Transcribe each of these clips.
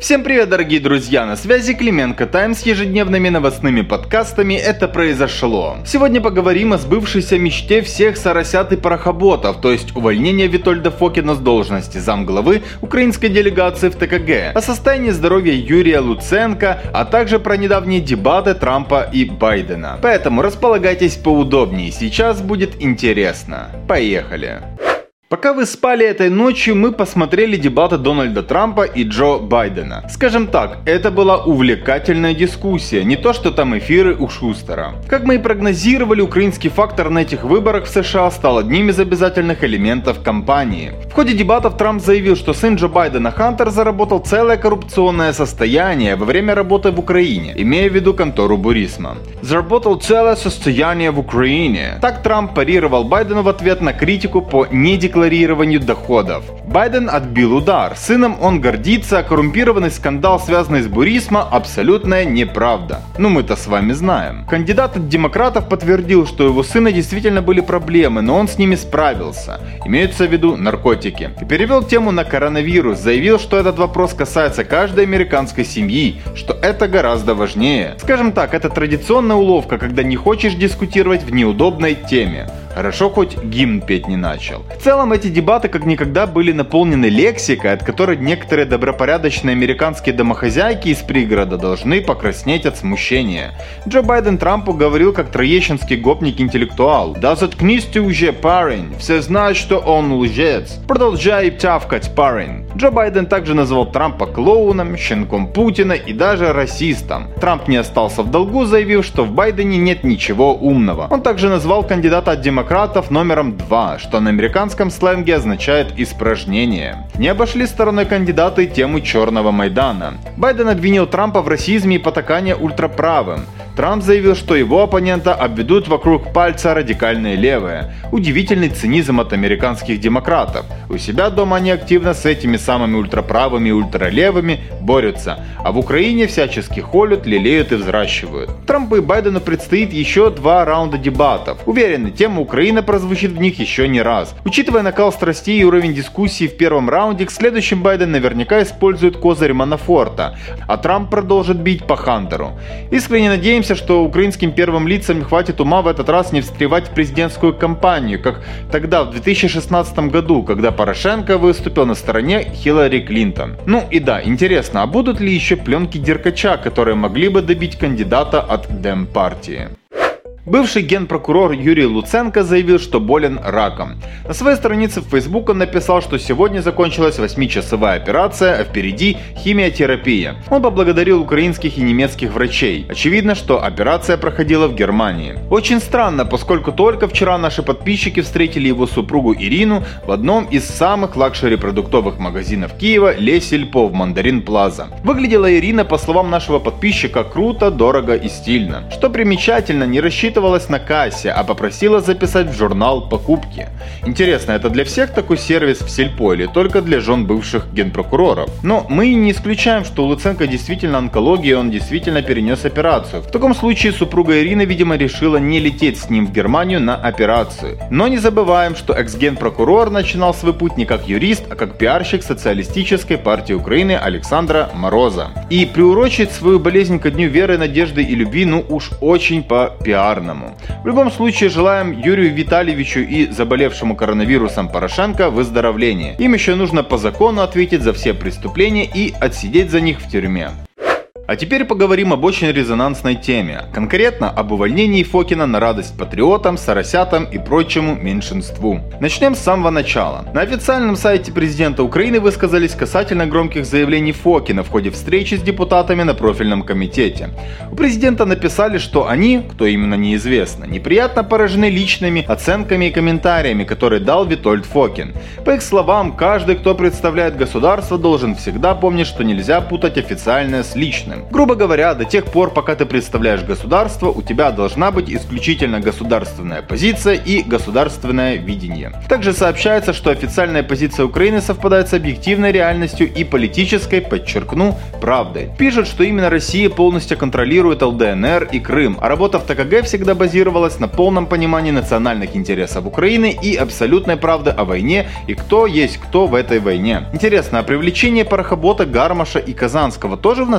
Всем привет, дорогие друзья! На связи Клименко Тайм с ежедневными новостными подкастами «Это произошло». Сегодня поговорим о сбывшейся мечте всех соросят и парохоботов, то есть увольнение Витольда Фокина с должности замглавы украинской делегации в ТКГ, о состоянии здоровья Юрия Луценко, а также про недавние дебаты Трампа и Байдена. Поэтому располагайтесь поудобнее, сейчас будет интересно. Поехали! Пока вы спали этой ночью, мы посмотрели дебаты Дональда Трампа и Джо Байдена. Скажем так, это была увлекательная дискуссия, не то что там эфиры у Шустера. Как мы и прогнозировали, украинский фактор на этих выборах в США стал одним из обязательных элементов кампании. В ходе дебатов Трамп заявил, что сын Джо Байдена Хантер заработал целое коррупционное состояние во время работы в Украине, имея в виду контору Бурисма. Заработал целое состояние в Украине. Так Трамп парировал Байдену в ответ на критику по недекларированию декларированию доходов. Байден отбил удар. Сыном он гордится, а коррумпированный скандал, связанный с Бурисма, абсолютная неправда. Ну мы-то с вами знаем. Кандидат от демократов подтвердил, что у его сына действительно были проблемы, но он с ними справился. Имеются в виду наркотики. И перевел тему на коронавирус, заявил, что этот вопрос касается каждой американской семьи, что это гораздо важнее. Скажем так, это традиционная уловка, когда не хочешь дискутировать в неудобной теме. Хорошо хоть гимн петь не начал. В целом эти дебаты как никогда были наполнены лексикой, от которой некоторые добропорядочные американские домохозяйки из пригорода должны покраснеть от смущения. Джо Байден Трампу говорил как троещинский гопник-интеллектуал. «Да заткнись ты уже, парень, все знают, что он лжец. Продолжай тявкать, парень». Джо Байден также назвал Трампа клоуном, щенком Путина и даже расистом. Трамп не остался в долгу, заявив, что в Байдене нет ничего умного. Он также назвал кандидата от демократов номером 2, что на американском сленге означает «испражнение». Не обошли стороной кандидаты тему Черного Майдана. Байден обвинил Трампа в расизме и потакании ультраправым. Трамп заявил, что его оппонента обведут вокруг пальца радикальные левые. Удивительный цинизм от американских демократов. У себя дома они активно с этими самыми ультраправыми и ультралевыми борются, а в Украине всячески холят, лелеют и взращивают. Трампу и Байдену предстоит еще два раунда дебатов. Уверены, тема Украины прозвучит в них еще не раз. Учитывая накал страстей и уровень дискуссии в первом раунде, к следующим Байден наверняка использует козырь Манафорта, а Трамп продолжит бить по Хантеру. Искренне надеемся, что украинским первым лицам хватит ума в этот раз не встревать в президентскую кампанию, как тогда, в 2016 году, когда Порошенко выступил на стороне Хиллари Клинтон. Ну и да, интересно, а будут ли еще пленки Деркача, которые могли бы добить кандидата от Демпартии? Бывший генпрокурор Юрий Луценко заявил, что болен раком. На своей странице в Facebook он написал, что сегодня закончилась 8-часовая операция, а впереди химиотерапия. Он поблагодарил украинских и немецких врачей. Очевидно, что операция проходила в Германии. Очень странно, поскольку только вчера наши подписчики встретили его супругу Ирину в одном из самых luxury продуктовых магазинов Киева Le Silpo в Mandarin Plaza. Выглядела Ирина, по словам нашего подписчика, круто, дорого и стильно. Что примечательно, не рассчитывая рассчитывалась на кассе, а попросила записать в журнал покупки. Интересно, это для всех такой сервис в Сильпо или только для жен бывших генпрокуроров? Но мы не исключаем, что у Луценко действительно онкология, и он действительно перенес операцию. В таком случае супруга Ирина, видимо, решила не лететь с ним в Германию на операцию. Но не забываем, что экс-генпрокурор начинал свой путь не как юрист, а как пиарщик социалистической партии Украины Александра Мороза. И приурочить свою болезнь ко дню веры, надежды и любви, ну уж очень по Черному. В любом случае желаем Юрию Витальевичу и заболевшему коронавирусом Порошенко выздоровления. Им еще нужно по закону ответить за все преступления и отсидеть за них в тюрьме. А теперь поговорим об очень резонансной теме, конкретно об увольнении Фокина на радость патриотам, соросятам и прочему меньшинству. Начнем с самого начала. На официальном сайте президента Украины высказались касательно громких заявлений Фокина в ходе встречи с депутатами на профильном комитете. У президента написали, что они, кто именно неизвестно, неприятно поражены личными оценками и комментариями, которые дал Витольд Фокин. По их словам, каждый, кто представляет государство, должен всегда помнить, что нельзя путать официальное с личным. Важным. Грубо говоря, до тех пор, пока ты представляешь государство, у тебя должна быть исключительно государственная позиция и государственное видение. Также сообщается, что официальная позиция Украины совпадает с объективной реальностью и политической, подчеркну, правдой. Пишут, что именно Россия полностью контролирует ЛДНР и Крым, а работа в ТКГ всегда базировалась на полном понимании национальных интересов Украины и абсолютной правды о войне и кто есть кто в этой войне. Интересно, а привлечение Порохобота, Гармаша и Казанского тоже в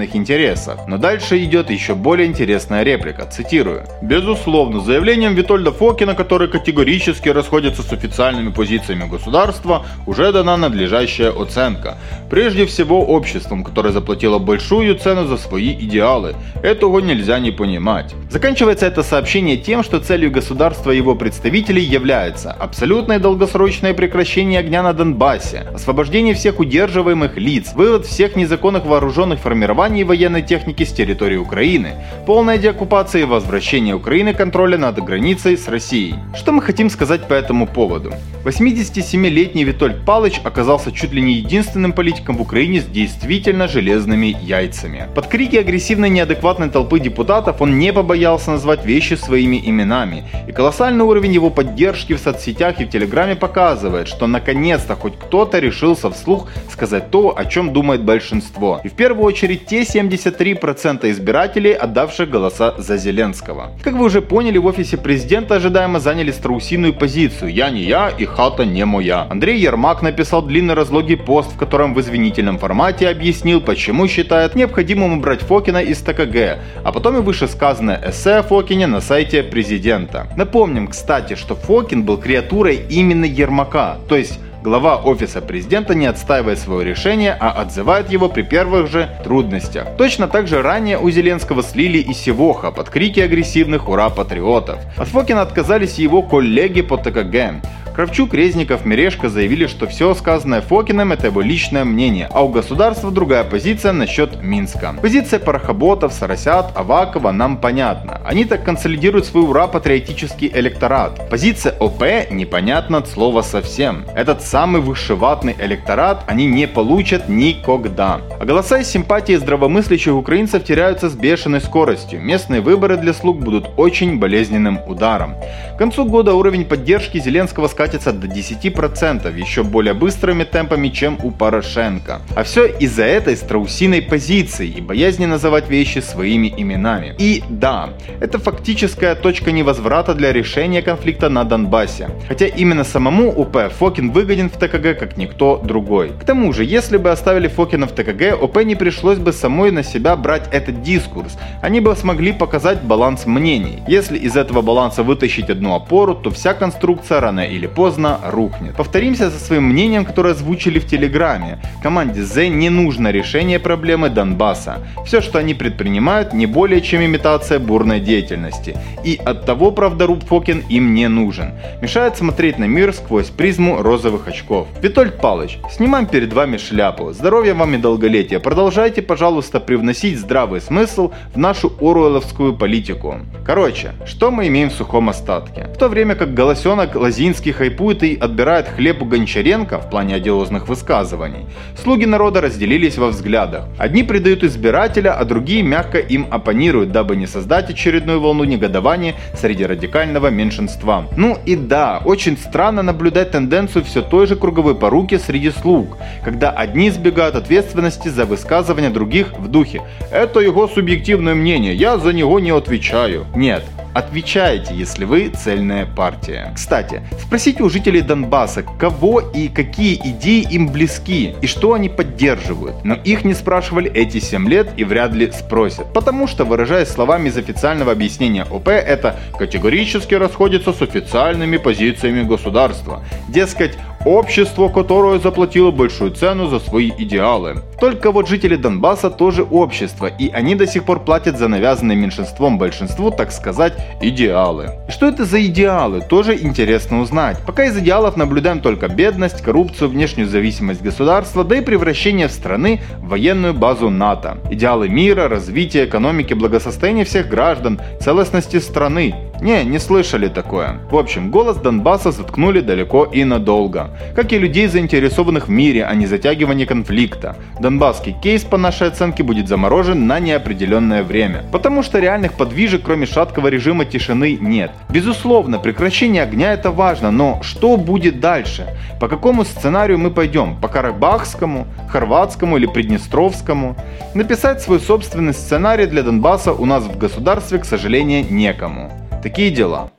национальных интересах? Но дальше идет еще более интересная реплика, цитирую. Безусловно, заявлением Витольда Фокина, который категорически расходится с официальными позициями государства, уже дана надлежащая оценка. Прежде всего обществом, которое заплатило большую цену за свои идеалы. Этого нельзя не понимать. Заканчивается это сообщение тем, что целью государства и его представителей является абсолютное долгосрочное прекращение огня на Донбассе, освобождение всех удерживаемых лиц, вывод всех незаконных вооруженных формирований и военной техники с территории Украины, полная деоккупация и возвращение Украины контроля над границей с Россией. Что мы хотим сказать по этому поводу? 87-летний Витольд Палыч оказался чуть ли не единственным политиком в Украине с действительно железными яйцами. Под крики агрессивной неадекватной толпы депутатов он не побоялся назвать вещи своими именами. И колоссальный уровень его поддержки в соцсетях и в Телеграме показывает, что наконец-то хоть кто-то решился вслух сказать то, о чем думает большинство. И в первую очередь те 73% избирателей, отдавших голоса за Зеленского. Как вы уже поняли, в офисе президента ожидаемо заняли страусиную позицию «Я не я и хата не моя». Андрей Ермак написал длинный разлогий пост, в котором в извинительном формате объяснил, почему считает необходимым убрать Фокина из ТКГ, а потом и вышесказанное эссе о Фокине на сайте президента. Напомним, кстати, что Фокин был креатурой именно Ермака, то есть Глава офиса президента не отстаивает свое решение, а отзывает его при первых же трудностях. Точно так же ранее у Зеленского слили и Севоха под крики агрессивных «Ура, патриотов!». От Фокина отказались его коллеги по ТКГ. Кравчук, Резников, Мерешко заявили, что все сказанное Фокиным это его личное мнение, а у государства другая позиция насчет Минска. Позиция Порохоботов, Сарасят, Авакова нам понятна. Они так консолидируют свой ура-патриотический электорат. Позиция ОП непонятна от слова совсем. Этот самый вышиватный электорат они не получат никогда. А голоса и симпатии здравомыслящих украинцев теряются с бешеной скоростью. Местные выборы для слуг будут очень болезненным ударом. К концу года уровень поддержки Зеленского скатится до 10% еще более быстрыми темпами, чем у Порошенко. А все из-за этой страусиной позиции и боязни называть вещи своими именами. И да, это фактическая точка невозврата для решения конфликта на Донбассе. Хотя именно самому УП Фокин выгоден в ТКГ как никто другой. К тому же, если бы оставили Фокина в ТКГ, ОП не пришлось бы самой на себя брать этот дискурс. Они бы смогли показать баланс мнений. Если из этого баланса вытащить одну опору, то вся конструкция рано или поздно рухнет. Повторимся со своим мнением, которое озвучили в Телеграме. Команде Z не нужно решение проблемы Донбасса. Все, что они предпринимают, не более чем имитация бурной деятельности. И от того правдоруб Фокин им не нужен. Мешает смотреть на мир сквозь призму розовых очков. Витольд Палыч, снимаем перед вами шляпу. Здоровья вам и долголетия. Продолжайте, пожалуйста, привносить здравый смысл в нашу оруэлловскую политику. Короче, что мы имеем в сухом остатке? В то время как Голосенок, Лазинский, хайпует и отбирает хлеб у Гончаренко в плане одиозных высказываний, слуги народа разделились во взглядах. Одни предают избирателя, а другие мягко им оппонируют, дабы не создать очередную волну негодования среди радикального меньшинства. Ну и да, очень странно наблюдать тенденцию все той же круговой поруки среди слуг, когда одни избегают ответственности за высказывания других в духе «это его субъективное мнение, я за него не отвечаю». Нет, Отвечаете, если вы цельная партия. Кстати, спросите у жителей Донбасса, кого и какие идеи им близки и что они поддерживают. Но их не спрашивали эти 7 лет и вряд ли спросят. Потому что, выражаясь словами из официального объяснения ОП, это категорически расходится с официальными позициями государства. Дескать, общество, которое заплатило большую цену за свои идеалы. Только вот жители Донбасса тоже общество, и они до сих пор платят за навязанные меньшинством большинству, так сказать, идеалы. Что это за идеалы, тоже интересно узнать. Пока из идеалов наблюдаем только бедность, коррупцию, внешнюю зависимость государства, да и превращение страны в военную базу НАТО. Идеалы мира, развития экономики, благосостояния всех граждан, целостности страны. Не, не слышали такое. В общем, голос Донбасса заткнули далеко и надолго. Как и людей, заинтересованных в мире, а не затягивании конфликта. Донбасский кейс, по нашей оценке, будет заморожен на неопределенное время. Потому что реальных подвижек, кроме шаткого режима тишины, нет. Безусловно, прекращение огня это важно, но что будет дальше? По какому сценарию мы пойдем? По Карабахскому, Хорватскому или Приднестровскому? Написать свой собственный сценарий для Донбасса у нас в государстве, к сожалению, некому. Такие дела.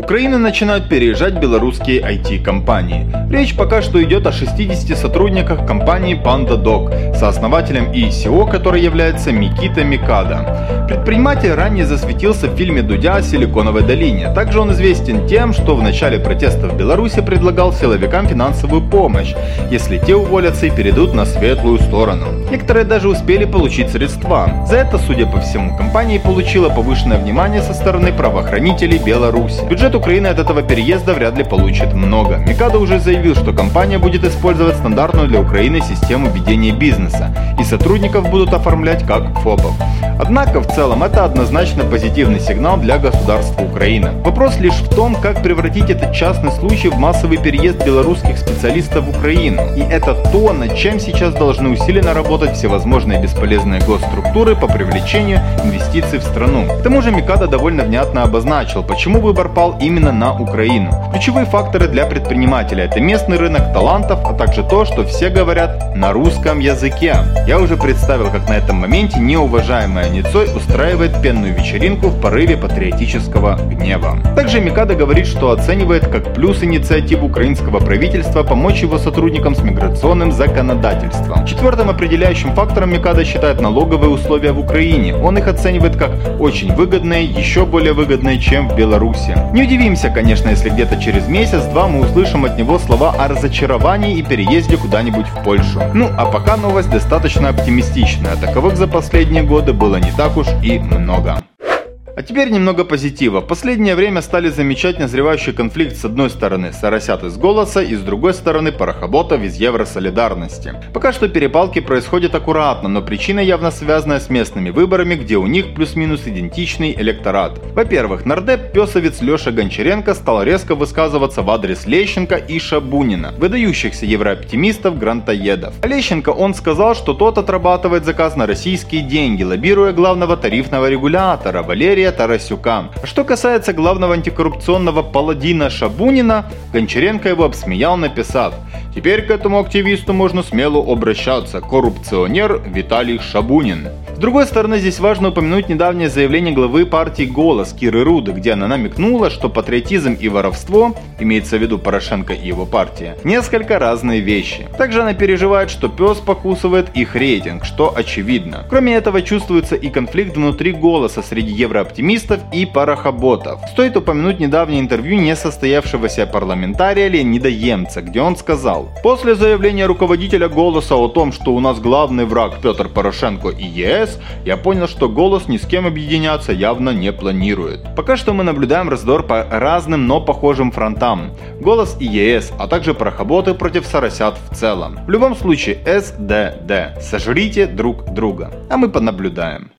В Украину начинают переезжать белорусские IT-компании. Речь пока что идет о 60 сотрудниках компании PandaDoc, сооснователем и SEO которой является Микита Микада. Предприниматель ранее засветился в фильме Дудя о Силиконовой долине. Также он известен тем, что в начале протестов в Беларуси предлагал силовикам финансовую помощь, если те уволятся и перейдут на светлую сторону. Некоторые даже успели получить средства. За это, судя по всему, компания получила повышенное внимание со стороны правоохранителей Беларуси. Бюджет Украины от этого переезда вряд ли получит много. Микадо уже заявил, что компания будет использовать стандартную для Украины систему ведения бизнеса, и сотрудников будут оформлять как ФОПов. Однако в целом это однозначно позитивный сигнал для государства Украины. Вопрос лишь в том, как превратить этот частный случай в массовый переезд белорусских специалистов в Украину. И это то, над чем сейчас должны усиленно работать всевозможные бесполезные госструктуры по привлечению инвестиций в страну. К тому же Микада довольно внятно обозначил, почему выбор пал именно на Украину. Ключевые факторы для предпринимателя – это местный рынок талантов, а также то, что все говорят на русском языке. Я уже представил, как на этом моменте неуважаемая Ницой устраивает пенную вечеринку в порыве патриотического гнева. Также Микада говорит, что оценивает как плюс инициативу украинского правительства помочь его сотрудникам с миграционным законодательством. Четвертым определяющим фактором Микада считает налоговые условия в Украине. Он их оценивает как очень выгодные, еще более выгодные, чем в Беларуси. Не удивимся, конечно, если где-то через месяц-два мы услышим от него слова о разочаровании и переезде куда-нибудь в Польшу. Ну, а пока новость достаточно оптимистичная. Таковых за последние годы было не так уж и много. А теперь немного позитива. В последнее время стали замечать назревающий конфликт с одной стороны Соросят из «Голоса» и с другой стороны Парохоботов из Евросолидарности. Пока что перепалки происходят аккуратно, но причина явно связана с местными выборами, где у них плюс-минус идентичный электорат. Во-первых, нардеп песовец Леша Гончаренко стал резко высказываться в адрес Лещенко и Шабунина, выдающихся еврооптимистов-грантоедов. А Лещенко он сказал, что тот отрабатывает заказ на российские деньги, лоббируя главного тарифного регулятора Валерия Андрея Тарасюка. Что касается главного антикоррупционного паладина Шабунина, Гончаренко его обсмеял, написав «Теперь к этому активисту можно смело обращаться, коррупционер Виталий Шабунин». С другой стороны, здесь важно упомянуть недавнее заявление главы партии «Голос» Киры Руды, где она намекнула, что патриотизм и воровство, имеется в виду Порошенко и его партия, несколько разные вещи. Также она переживает, что пес покусывает их рейтинг, что очевидно. Кроме этого, чувствуется и конфликт внутри «Голоса» среди еврооптимистов и парохоботов. Стоит упомянуть недавнее интервью несостоявшегося парламентария Леонида Емца, где он сказал, «После заявления руководителя «Голоса» о том, что у нас главный враг Петр Порошенко и ЕС, я понял, что голос ни с кем объединяться явно не планирует. Пока что мы наблюдаем раздор по разным, но похожим фронтам. Голос и ЕС, а также парохоботы против соросят в целом. В любом случае, СДД. Сожрите друг друга. А мы понаблюдаем.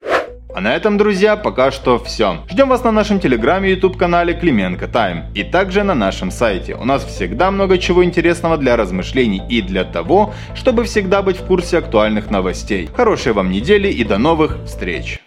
А на этом, друзья, пока что все. Ждем вас на нашем телеграме и YouTube канале Клименко Тайм. И также на нашем сайте. У нас всегда много чего интересного для размышлений и для того, чтобы всегда быть в курсе актуальных новостей. Хорошей вам недели и до новых встреч!